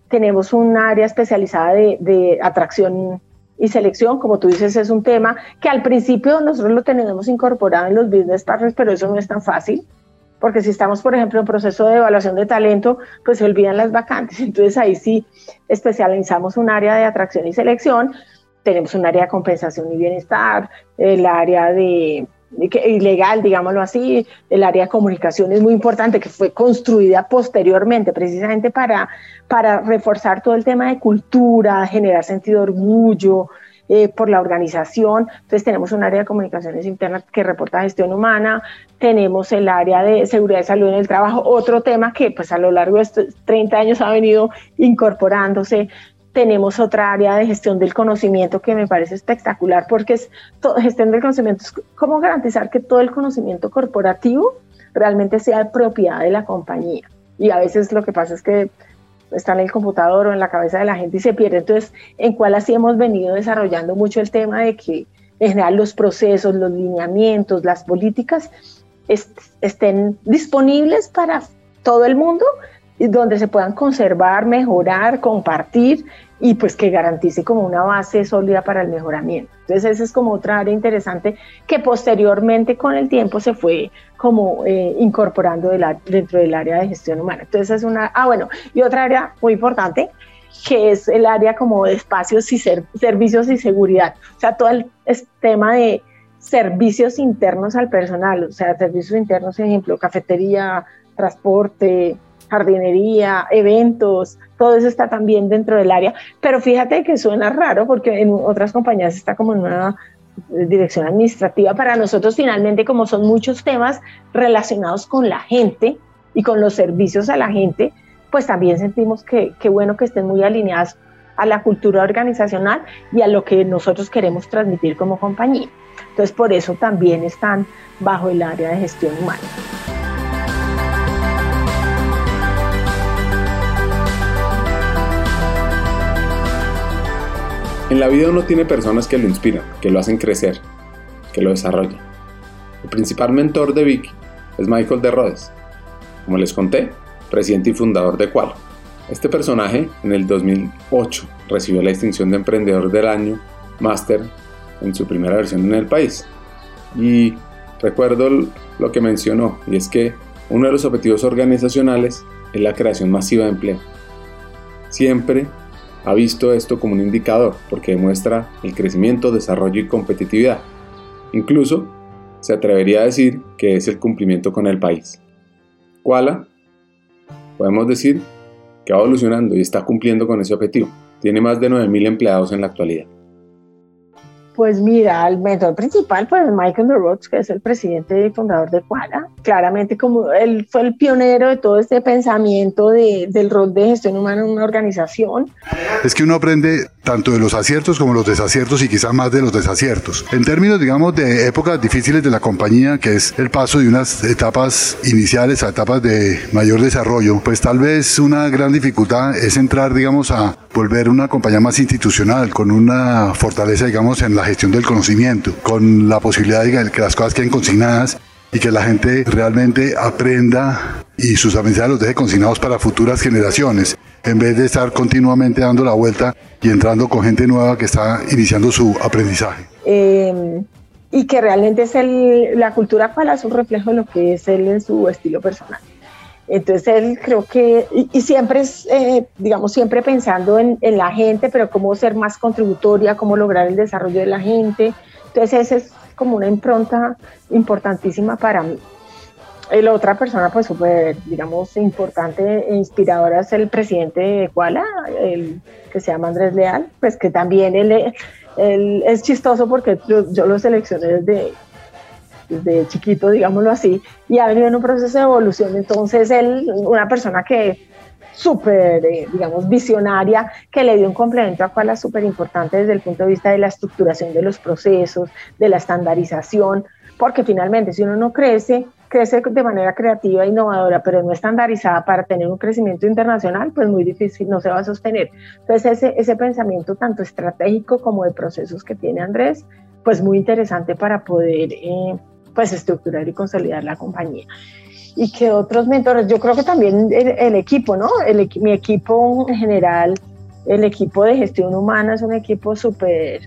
tenemos un área especializada de, de atracción y selección, como tú dices, es un tema que al principio nosotros lo tenemos incorporado en los business partners, pero eso no es tan fácil, porque si estamos, por ejemplo, en proceso de evaluación de talento, pues se olvidan las vacantes. Entonces ahí sí especializamos un área de atracción y selección, tenemos un área de compensación y bienestar, el área de ilegal, digámoslo así, el área de comunicación es muy importante, que fue construida posteriormente precisamente para, para reforzar todo el tema de cultura, generar sentido de orgullo eh, por la organización. Entonces tenemos un área de comunicaciones internas que reporta gestión humana, tenemos el área de seguridad y salud en el trabajo, otro tema que pues a lo largo de estos 30 años ha venido incorporándose tenemos otra área de gestión del conocimiento que me parece espectacular porque es gestión del conocimiento, es cómo garantizar que todo el conocimiento corporativo realmente sea propiedad de la compañía. Y a veces lo que pasa es que está en el computador o en la cabeza de la gente y se pierde. Entonces, en cuál así hemos venido desarrollando mucho el tema de que en general los procesos, los lineamientos, las políticas estén disponibles para todo el mundo donde se puedan conservar, mejorar, compartir y pues que garantice como una base sólida para el mejoramiento. Entonces esa es como otra área interesante que posteriormente con el tiempo se fue como eh, incorporando dentro del área de gestión humana. Entonces es una, ah bueno, y otra área muy importante que es el área como de espacios y servicios y seguridad. O sea, todo el tema de servicios internos al personal, o sea, servicios internos, ejemplo, cafetería, transporte, jardinería, eventos, todo eso está también dentro del área. Pero fíjate que suena raro porque en otras compañías está como en una dirección administrativa. Para nosotros finalmente, como son muchos temas relacionados con la gente y con los servicios a la gente, pues también sentimos que bueno que estén muy alineadas a la cultura organizacional y a lo que nosotros queremos transmitir como compañía. Entonces, por eso también están bajo el área de gestión humana. En la vida uno tiene personas que lo inspiran, que lo hacen crecer, que lo desarrollan. El principal mentor de Vicky es Michael de Rhodes, como les conté, presidente y fundador de Qual. Este personaje en el 2008 recibió la distinción de Emprendedor del Año Master en su primera versión en el país. Y recuerdo lo que mencionó, y es que uno de los objetivos organizacionales es la creación masiva de empleo. Siempre ha visto esto como un indicador porque demuestra el crecimiento, desarrollo y competitividad. Incluso se atrevería a decir que es el cumplimiento con el país. Kuala, podemos decir que va evolucionando y está cumpliendo con ese objetivo. Tiene más de 9.000 empleados en la actualidad. Pues mira, el mentor principal, pues Michael Rhodes, que es el presidente y fundador de Quala, claramente como él fue el pionero de todo este pensamiento de, del rol de gestión humana en una organización. Es que uno aprende tanto de los aciertos como los desaciertos y quizás más de los desaciertos. En términos, digamos, de épocas difíciles de la compañía, que es el paso de unas etapas iniciales a etapas de mayor desarrollo, pues tal vez una gran dificultad es entrar, digamos, a volver una compañía más institucional, con una fortaleza, digamos, en la gestión del conocimiento, con la posibilidad de que las cosas queden consignadas y que la gente realmente aprenda y sus aprendizajes los deje consignados para futuras generaciones, en vez de estar continuamente dando la vuelta y entrando con gente nueva que está iniciando su aprendizaje. Eh, y que realmente es el, la cultura cual es un reflejo de lo que es él en su estilo personal. Entonces él creo que, y, siempre es, eh, digamos, siempre pensando en, la gente, pero cómo ser más contributoria, cómo lograr el desarrollo de la gente. Entonces esa es como una impronta importantísima para mí. La otra persona, pues súper, digamos, importante e inspiradora es el presidente de Kuala, el que se llama Andrés Leal, pues que también él, él es chistoso porque yo, yo lo seleccioné desde desde chiquito, digámoslo así, y ha venido en un proceso de evolución. Entonces, él, una persona que súper, eh, digamos, visionaria, que le dio un complemento a es súper importante desde el punto de vista de la estructuración de los procesos, de la estandarización, porque finalmente si uno no crece, crece de manera creativa e innovadora, pero no estandarizada para tener un crecimiento internacional, pues muy difícil, no se va a sostener. Entonces ese, ese pensamiento tanto estratégico como de procesos que tiene Andrés, pues muy interesante para poder eh, pues estructurar y consolidar la compañía. Y que otros mentores, yo creo que también el, equipo, ¿no? El, mi equipo en general, el equipo de gestión humana es un equipo súper,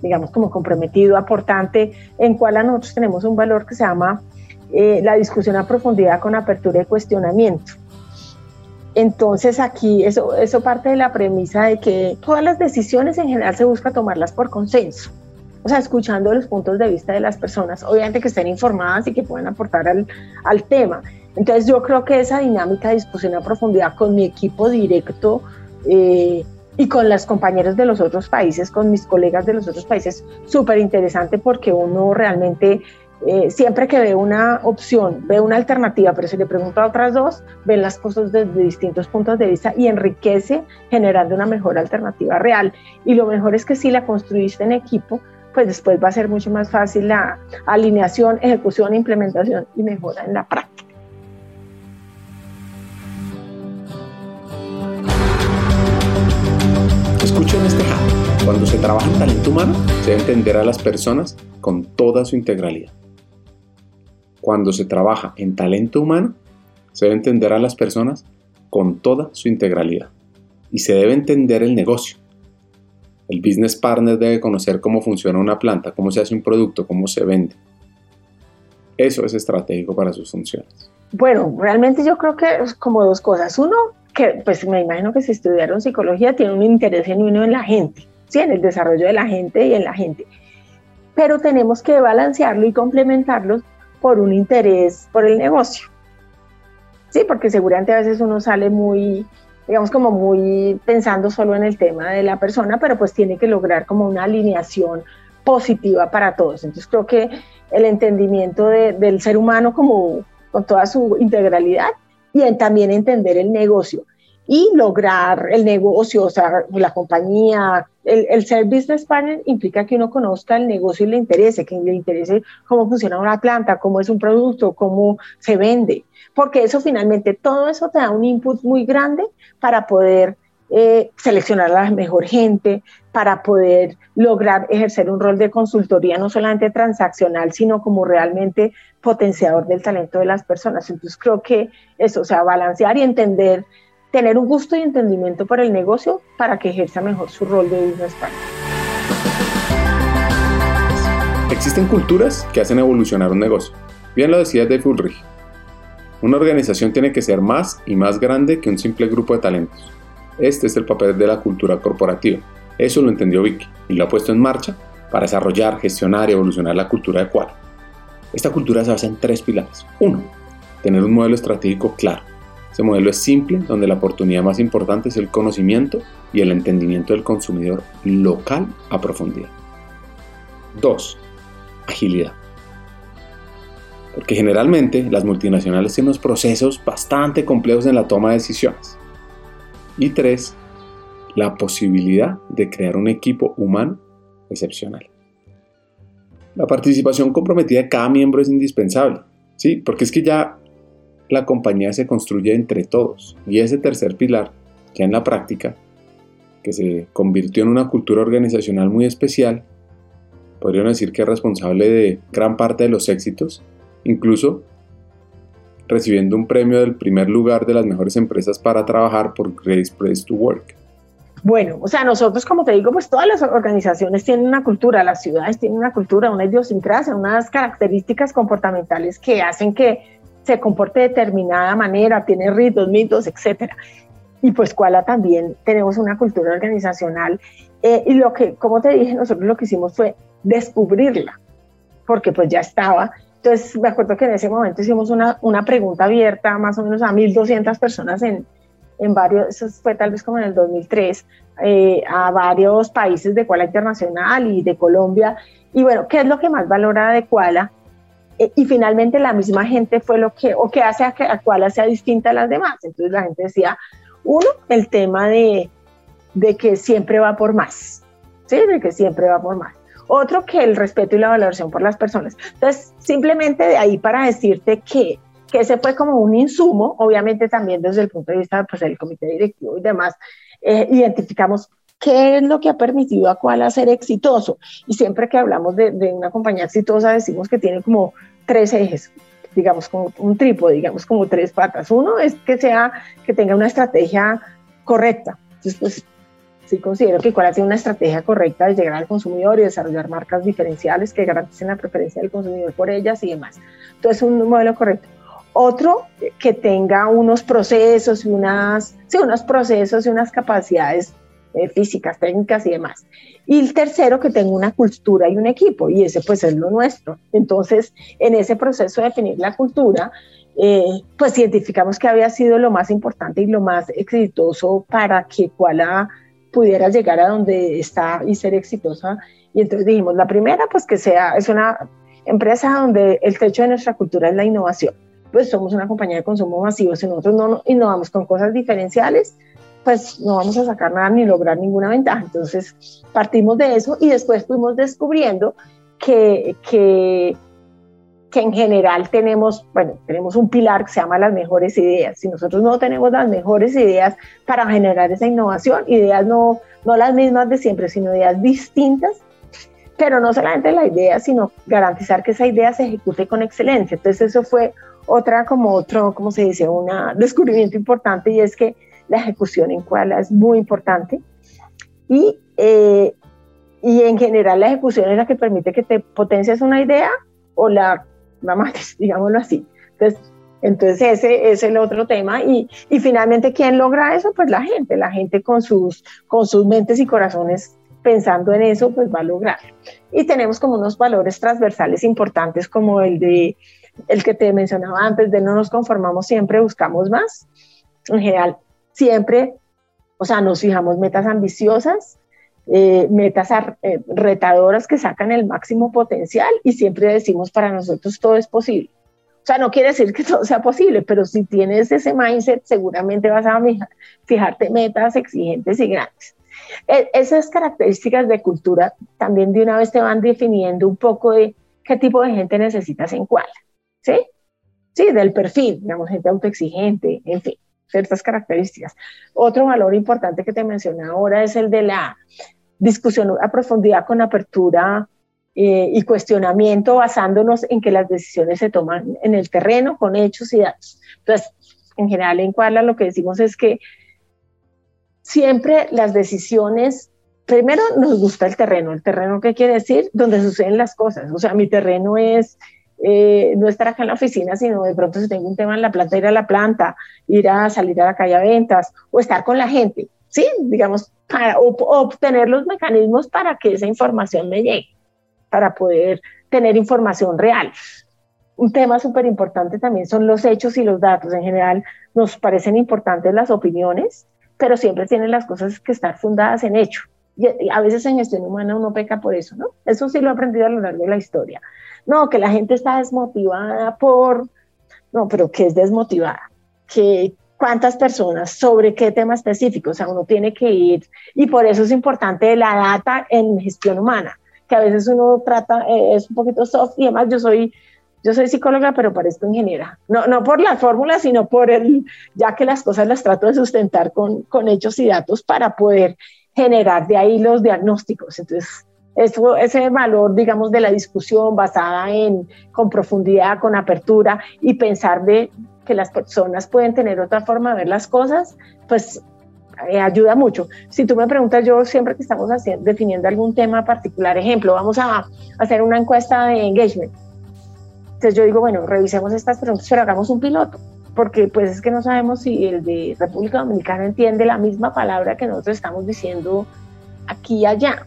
digamos, como comprometido, aportante, en cual nosotros tenemos un valor que se llama eh, la discusión a profundidad con apertura y cuestionamiento. Entonces aquí eso, eso parte de la premisa de que todas las decisiones en general se busca tomarlas por consenso o sea, escuchando los puntos de vista de las personas, obviamente que estén informadas y que puedan aportar al, al tema. Entonces yo creo que esa dinámica de discusión a profundidad con mi equipo directo eh, y con las compañeras de los otros países, con mis colegas de los otros países, súper interesante porque uno realmente eh, siempre que ve una opción, ve una alternativa, pero si le pregunta a otras dos, ven las cosas desde distintos puntos de vista y enriquece generando una mejor alternativa real. Y lo mejor es que si la construiste en equipo, pues después va a ser mucho más fácil la alineación, ejecución, implementación y mejora en la práctica. Escuchen este hack. Cuando se trabaja en talento humano, se debe entender a las personas con toda su integralidad. Cuando se trabaja en talento humano, se debe entender a las personas con toda su integralidad. Y se debe entender el negocio, el business partner debe conocer cómo funciona una planta, cómo se hace un producto, cómo se vende. Eso es estratégico para sus funciones. Bueno, realmente yo creo que es como dos cosas. Uno, que pues me imagino que si estudiaron psicología tiene un interés genuino en la gente, ¿sí? en el desarrollo de la gente y en la gente. Pero tenemos que balancearlo y complementarlo por un interés por el negocio. Sí, porque seguramente a veces uno sale muy digamos, como muy pensando solo en el tema de la persona, pero pues tiene que lograr como una alineación positiva para todos. Entonces creo que el entendimiento del ser humano como con toda su integralidad y también entender el negocio y lograr el negocio, o sea, la compañía, el, el, ser business partner implica que uno conozca el negocio y le interese, que le interese cómo funciona una planta, cómo es un producto, cómo se vende porque eso finalmente, todo eso te da un input muy grande para poder eh, seleccionar a la mejor gente, para poder lograr ejercer un rol de consultoría no solamente transaccional, sino como realmente potenciador del talento de las personas. Entonces creo que eso, o sea, balancear y entender, tener un gusto y entendimiento por el negocio para que ejerza mejor su rol de business partner. Existen culturas que hacen evolucionar un negocio. Bien lo decía Dave Ulrich. Una organización tiene que ser más y más grande que un simple grupo de talentos. Este es el papel de la cultura corporativa. Eso lo entendió Vicky y lo ha puesto en marcha para desarrollar, gestionar y evolucionar la cultura de. Esta cultura se basa en tres pilares. Uno, tener un modelo estratégico claro. Ese modelo es simple, donde la oportunidad más importante es el conocimiento y el entendimiento del consumidor local a profundidad. Dos, agilidad. Porque generalmente las multinacionales tienen unos procesos bastante complejos en la toma de decisiones. Y tres, la posibilidad de crear un equipo humano excepcional. La participación comprometida de cada miembro es indispensable, ¿sí? Porque es que ya la compañía se construye entre todos y ese tercer pilar, ya en la práctica, que se convirtió en una cultura organizacional muy especial, podrían decir que es responsable de gran parte de los éxitos, incluso recibiendo un premio del primer lugar de las mejores empresas para trabajar por Great Place to Work. Bueno, o sea, nosotros, como te digo, pues todas las organizaciones tienen una cultura, las ciudades tienen una cultura, una idiosincrasia, unas características comportamentales que hacen que se comporte de determinada manera, tiene ritos, mitos, etcétera. Y pues Kuala también tenemos una cultura organizacional eh, y lo que, como te dije, nosotros lo que hicimos fue descubrirla, porque pues ya estaba. Entonces me acuerdo que en ese momento hicimos una, una pregunta abierta más o menos a 1.200 personas en, en varios, eso fue tal vez como en el 2003, eh, a varios países de Kuala Internacional y de Colombia. Y bueno, ¿qué es lo que más valora de Kuala? Eh, y finalmente la misma gente fue lo que, o que hace a que Kuala sea distinta a las demás. Entonces la gente decía, uno, el tema de, de que siempre va por más, ¿sí? De que siempre va por más. Otro, que el respeto y la valoración por las personas. Entonces, simplemente de ahí para decirte que que ese fue como un insumo, obviamente también desde el punto de vista pues, del comité directivo y demás, eh, identificamos qué es lo que ha permitido a Kuala ser exitoso. Y siempre que hablamos de, de, una compañía exitosa decimos que tiene como tres ejes, digamos como un trípode, digamos como tres patas. Uno es que sea, que tenga una estrategia correcta. Entonces, pues sí considero que Kuala tiene una estrategia correcta de llegar al consumidor y desarrollar marcas diferenciales que garanticen la preferencia del consumidor por ellas y demás. Entonces, un modelo correcto. Otro, que tenga unos procesos y unas, sí, unos procesos y unas capacidades eh, físicas, técnicas y demás. Y el tercero, que tenga una cultura y un equipo, y ese pues es lo nuestro. Entonces, en ese proceso de definir la cultura, eh, pues identificamos que había sido lo más importante y lo más exitoso para que Kuala pudiera llegar a donde está y ser exitosa. Y entonces dijimos, la primera, pues que sea, es una empresa donde el techo de nuestra cultura es la innovación pues somos una compañía de consumo masivo, si nosotros no innovamos con cosas diferenciales, pues no vamos a sacar nada ni lograr ninguna ventaja. Entonces partimos de eso y después fuimos descubriendo que, que, que en general tenemos, bueno, tenemos un pilar que se llama las mejores ideas. Si nosotros no tenemos las mejores ideas para generar esa innovación, ideas no, no las mismas de siempre, sino ideas distintas, pero no solamente la idea, sino garantizar que esa idea se ejecute con excelencia. Entonces eso fue otra como otro, como se dice, un descubrimiento importante y es que la ejecución en Kuala es muy importante y, eh, y en general la ejecución es la que permite que te potencies una idea o la, la digámoslo así. Entonces, entonces ese es el otro tema y, y, finalmente ¿quién logra eso? Pues la gente, la gente con sus, con sus mentes y corazones pensando en eso, pues va a lograr. Y tenemos como unos valores transversales importantes como el de el que te mencionaba antes, de no nos conformamos siempre, buscamos más. En general, siempre, o sea, nos fijamos metas ambiciosas, eh, metas eh, retadoras que sacan el máximo potencial y siempre decimos para nosotros todo es posible. O sea, no quiere decir que todo sea posible, pero si tienes ese mindset, seguramente vas a fijarte metas exigentes y grandes. E, esas características de cultura también de una vez te van definiendo un poco de qué tipo de gente necesitas en cuál. ¿sí? Sí, del perfil, digamos, gente autoexigente, en fin, ciertas características. Otro valor importante que te mencioné ahora es el de la discusión a profundidad con apertura eh, y cuestionamiento basándonos en que las decisiones se toman en el terreno con hechos y datos. Entonces, en general en Kuala lo que decimos es que siempre las decisiones, primero nos gusta el terreno. ¿El terreno qué quiere decir? Donde suceden las cosas. O sea, mi terreno es eh, no estar acá en la oficina, sino de pronto si tengo un tema en la planta, ir a la planta, ir a salir a la calle a ventas o estar con la gente, ¿sí? Digamos, para obtener los mecanismos para que esa información me llegue, para poder tener información real. Un tema súper importante también son los hechos y los datos. En general nos parecen importantes las opiniones, pero siempre tienen las cosas que estar fundadas en hecho. Y a veces en gestión humana uno peca por eso, ¿no? Eso sí lo he aprendido a lo largo de la historia. No, que la gente está desmotivada por... No, pero ¿qué es desmotivada? Que cuántas personas, sobre qué tema específico, o sea, uno tiene que ir, y por eso es importante la data en gestión humana, que a veces uno trata, eh, es un poquito soft, y además yo soy, yo soy psicóloga, pero parezco ingeniera, no, no por las fórmulas, sino por el, ya que las cosas las trato de sustentar con, con hechos y datos para poder generar de ahí los diagnósticos, entonces eso, ese valor, digamos, de la discusión basada en, con profundidad, con apertura y pensar de que las personas pueden tener otra forma de ver las cosas, pues eh, ayuda mucho. Si tú me preguntas, yo siempre que estamos haciendo, definiendo algún tema particular, ejemplo, vamos a hacer una encuesta de engagement. Entonces yo digo, bueno, revisemos estas preguntas, pero hagamos un piloto, porque pues es que no sabemos si el de República Dominicana entiende la misma palabra que nosotros estamos diciendo aquí y allá.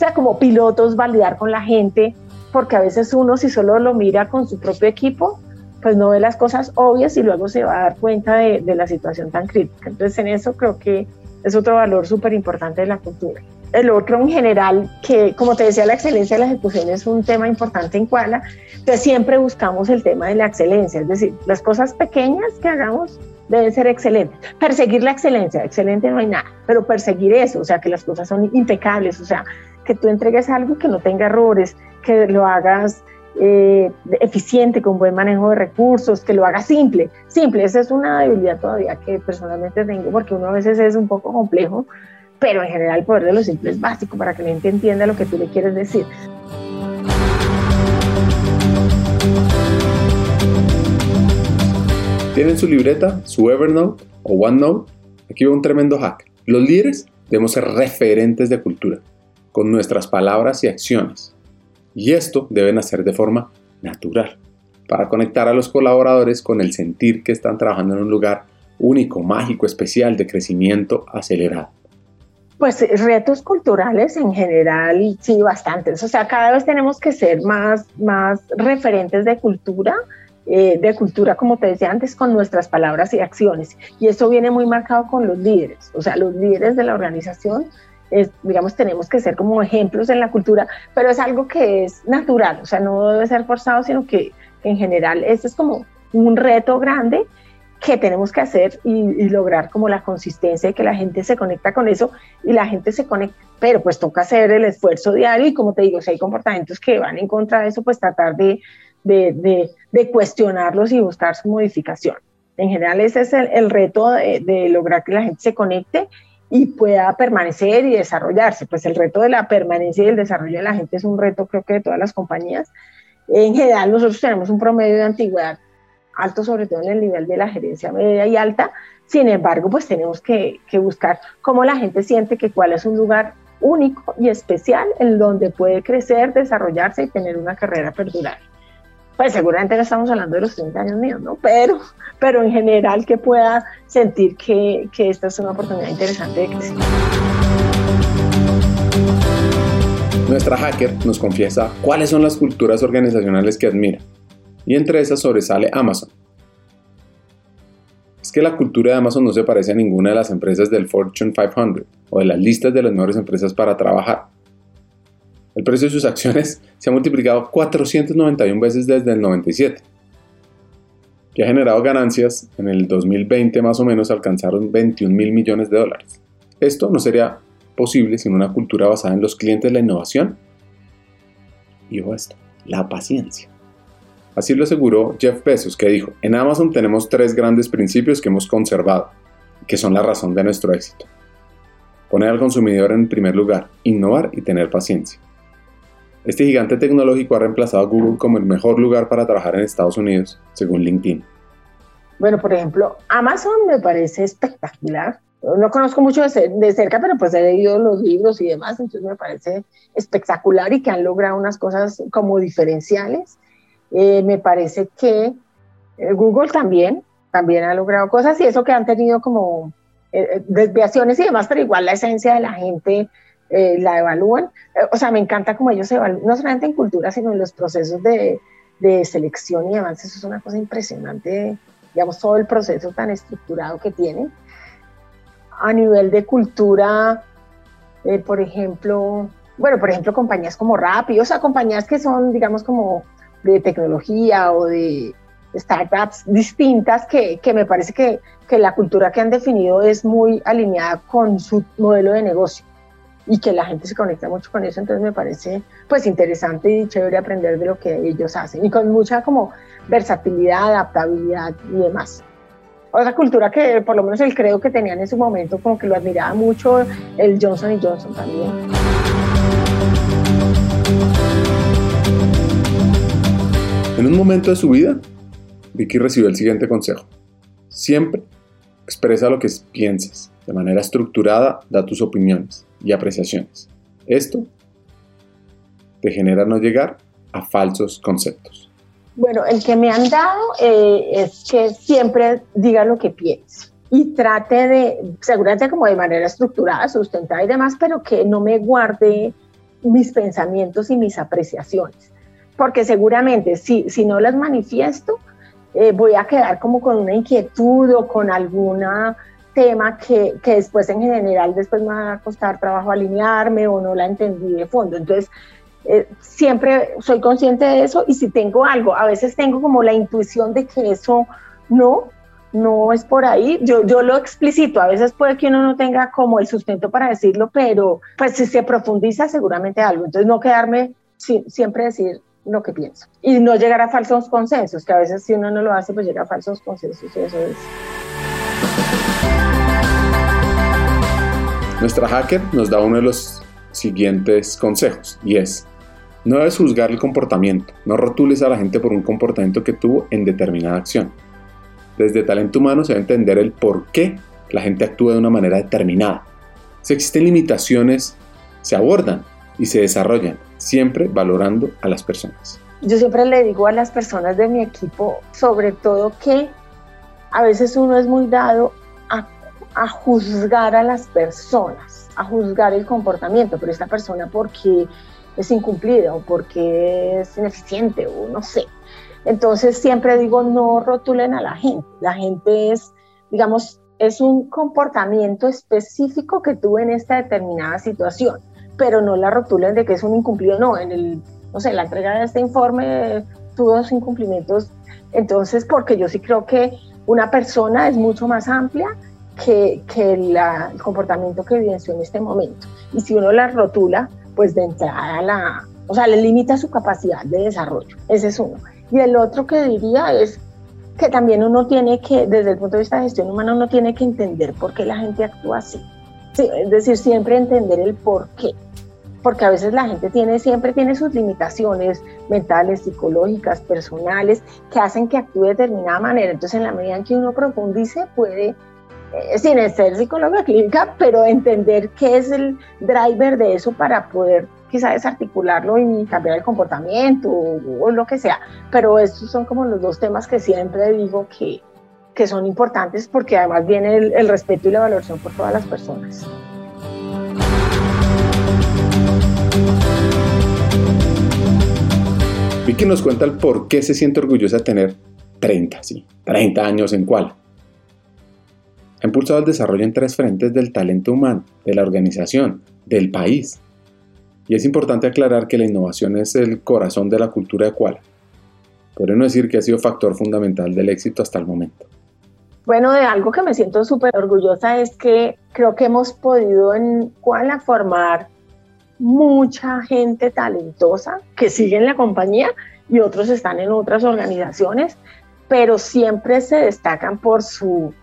Sea, como pilotos, validar con la gente, porque a veces uno si solo lo mira con su propio equipo, pues no ve las cosas obvias y luego se va a dar cuenta de, de la situación tan crítica. Entonces en eso creo que es otro valor súper importante de la cultura. El otro en general, que como te decía, la excelencia de la ejecución es un tema importante en Kuala, entonces siempre buscamos el tema de la excelencia, es decir, las cosas pequeñas que hagamos deben ser excelentes. Perseguir la excelencia, excelente no hay nada, pero perseguir eso, o sea, que las cosas son impecables, o sea, que tú entregues algo que no tenga errores, que lo hagas eh, eficiente, con buen manejo de recursos, que lo haga simple. Simple, esa es una debilidad todavía que personalmente tengo, porque uno a veces es un poco complejo, pero en general el poder de lo simple es básico para que la gente entienda lo que tú le quieres decir. ¿Tienen su libreta, su Evernote o OneNote? Aquí va un tremendo hack. Los líderes debemos ser referentes de cultura, con nuestras palabras y acciones y esto deben hacer de forma natural, para conectar a los colaboradores con el sentir que están trabajando en un lugar único, mágico, especial, de crecimiento acelerado. Pues retos culturales en general, sí, bastantes. O sea, cada vez tenemos que ser más, más referentes de cultura, eh, de cultura, como te decía antes, con nuestras palabras y acciones. Y eso viene muy marcado con los líderes. O sea, los líderes de la organización digamos, tenemos que ser como ejemplos en la cultura, pero es algo que es natural, o sea, no debe ser forzado, sino que en general este es como un reto grande que tenemos que hacer y, lograr como la consistencia y que la gente se conecta con eso y la gente se conecta, pero pues toca hacer el esfuerzo diario y como te digo, si hay comportamientos que van en contra de eso, pues tratar de, de, de, cuestionarlos y buscar su modificación. En general ese es el, el reto de lograr que la gente se conecte y pueda permanecer y desarrollarse. Pues el reto de la permanencia y el desarrollo de la gente es un reto creo que de todas las compañías. En general nosotros tenemos un promedio de antigüedad alto, sobre todo en el nivel de la gerencia media y alta. Sin embargo, pues tenemos que, que buscar cómo la gente siente que cuál es un lugar único y especial en donde puede crecer, desarrollarse y tener una carrera perdurable pues seguramente no estamos hablando de los 30 años míos, ¿no? Pero, pero en general que pueda sentir que, que esta es una oportunidad interesante de crecer. Nuestra hacker nos confiesa cuáles son las culturas organizacionales que admira, y entre esas sobresale Amazon. Es que la cultura de Amazon no se parece a ninguna de las empresas del Fortune 500 o de las listas de las mejores empresas para trabajar. El precio de sus acciones se ha multiplicado 491 veces desde el 97, que ha generado ganancias en el 2020 más o menos alcanzaron 21 mil millones de dólares. Esto no sería posible sin una cultura basada en los clientes, la innovación y esto, la paciencia. Así lo aseguró Jeff Bezos, que dijo, en Amazon tenemos tres grandes principios que hemos conservado, que son la razón de nuestro éxito. Poner al consumidor en primer lugar, innovar y tener paciencia. Este gigante tecnológico ha reemplazado a Google como el mejor lugar para trabajar en Estados Unidos, según LinkedIn. Bueno, por ejemplo, Amazon me parece espectacular. No conozco mucho de, cerca, pero pues he leído los libros y demás, entonces me parece espectacular y que han logrado unas cosas como diferenciales. Eh, me parece que eh, Google también, también ha logrado cosas y eso que han tenido como eh, desviaciones y demás, pero igual la esencia de la gente eh, la evalúan. Eh, o sea, me encanta como ellos evalúan, no solamente en cultura, sino en los procesos de, de selección y avance. Eso es una cosa impresionante, digamos, todo el proceso tan estructurado que tienen. A nivel de cultura, eh, por ejemplo, bueno, por ejemplo, compañías como Rappi, o sea, compañías que son, digamos, como de tecnología o de startups distintas que, que me parece que, que, la cultura que han definido es muy alineada con su modelo de negocio y que la gente se conecta mucho con eso, entonces me parece pues interesante y chévere aprender de lo que ellos hacen y con mucha como versatilidad, adaptabilidad y demás. Otra cultura que por lo menos el creo que tenían en su momento como que lo admiraba mucho el Johnson y Johnson también. En un momento de su vida, Vicky recibió el siguiente consejo. Siempre expresa lo que pienses. De manera estructurada, da tus opiniones y apreciaciones. Esto te genera no llegar a falsos conceptos. Bueno, el que me han dado eh, es que siempre diga lo que piense y trate de, seguramente como de manera estructurada, sustentada y demás, pero que no me guarde mis pensamientos y mis apreciaciones. Porque seguramente si, si no las manifiesto, eh, voy a quedar como con una inquietud o con algún tema que, que, después en general después me va a costar trabajo alinearme o no la entendí de fondo. Entonces, eh, siempre soy consciente de eso y si tengo algo, a veces tengo como la intuición de que eso no, no es por ahí, yo, yo lo explicito, a veces puede que uno no tenga como el sustento para decirlo, pero pues si se profundiza seguramente algo, entonces no quedarme siempre decir lo que pienso y no llegar a falsos consensos, que a veces si uno no lo hace, pues llega a falsos consensos y eso es. Nuestra hacker nos da uno de los siguientes consejos y es, no debes juzgar el comportamiento, no rotules a la gente por un comportamiento que tuvo en determinada acción. Desde talento humano se debe entender el por qué la gente actúa de una manera determinada. Si existen limitaciones, se abordan y se desarrollan, siempre valorando a las personas. Yo siempre le digo a las personas de mi equipo, sobre todo que a veces uno es muy dado a, juzgar a las personas, a juzgar el comportamiento, pero esta persona porque es incumplida o porque es ineficiente o no sé. Entonces siempre digo, no rotulen a la gente. La gente es, digamos, es un comportamiento específico que tuve en esta determinada situación pero no la rotulen de que es un incumplido, no, en el, no sé, la entrega de este informe tuvo dos incumplimientos, entonces, porque yo sí creo que una persona es mucho más amplia que, que la, el comportamiento que evidenció en este momento. Y si uno la rotula, pues de entrada la, o sea, le limita su capacidad de desarrollo. Ese es uno. Y el otro que diría es que también uno tiene que, desde el punto de vista de gestión humana, uno tiene que entender por qué la gente actúa así. Sí, es decir, siempre entender el por qué porque a veces la gente tiene, siempre tiene sus limitaciones mentales, psicológicas, personales, que hacen que actúe de determinada manera. Entonces, en la medida en que uno profundice, puede, sin ser psicóloga clínica, pero entender qué es el driver de eso para poder quizá desarticularlo y cambiar el comportamiento o, lo que sea. Pero estos son como los dos temas que siempre digo que, que son importantes porque además viene el, el respeto y la valoración por todas las personas. Vicky nos cuenta el por qué se siente orgullosa de tener 30, sí, 30 años en cuál. Ha impulsado el desarrollo en tres frentes del talento humano, de la organización, del país. Y es importante aclarar que la innovación es el corazón de la cultura de Kuala. Podemos decir que ha sido factor fundamental del éxito hasta el momento. Bueno, de algo que me siento súper orgullosa es que creo que hemos podido en Kuala formar mucha gente talentosa que sigue en la compañía y otros están en otras organizaciones, pero siempre se destacan por su,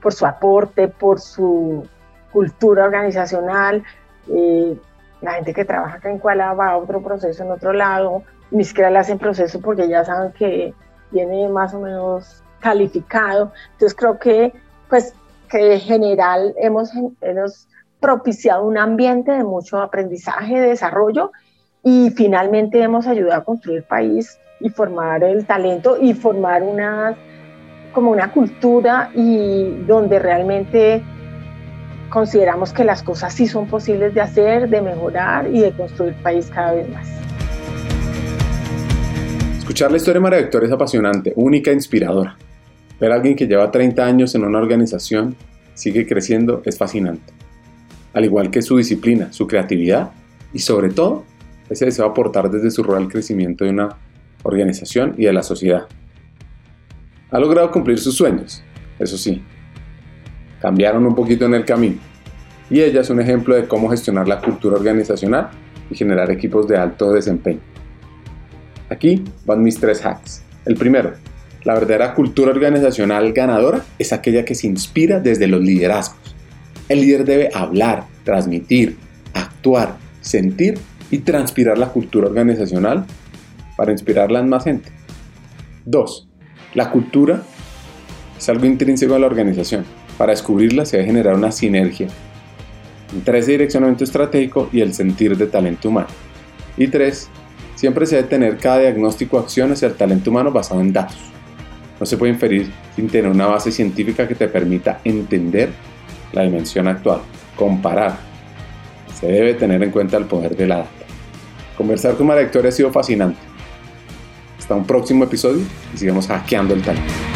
por su aporte, por su cultura organizacional. Eh, la gente que trabaja acá en Kuala va a otro proceso en otro lado, ni siquiera le hacen proceso porque ya saben que viene más o menos calificado. Entonces creo que, pues, que en general hemos, hemos propiciado un ambiente de mucho aprendizaje, desarrollo y finalmente hemos ayudado a construir país y formar el talento y formar una como una cultura y donde realmente consideramos que las cosas sí son posibles de hacer, de mejorar y de construir país cada vez más. Escuchar la historia de María Victoria es apasionante, única e inspiradora. Ver a alguien que lleva 30 años en una organización, sigue creciendo, es fascinante. al igual que su disciplina, su creatividad y sobre todo ese deseo de aportar desde su rol al crecimiento de una organización y de la sociedad. Ha logrado cumplir sus sueños, eso sí, cambiaron un poquito en el camino y ella es un ejemplo de cómo gestionar la cultura organizacional y generar equipos de alto desempeño. Aquí van mis tres hacks. El primero, la verdadera cultura organizacional ganadora es aquella que se inspira desde los liderazgos. El líder debe hablar, transmitir, actuar, sentir y transpirar la cultura organizacional para inspirarla en más gente. 2. La cultura es algo intrínseco a la organización. Para descubrirla se debe generar una sinergia entre ese direccionamiento estratégico y el sentir de talento humano. Y 3. Siempre se debe tener cada diagnóstico acción hacia el talento humano basado en datos. No se puede inferir sin tener una base científica que te permita entender la dimensión actual, comparar. Se debe tener en cuenta el poder de la data. Conversar con María Victoria ha sido fascinante. Hasta un próximo episodio y sigamos hackeando el talento.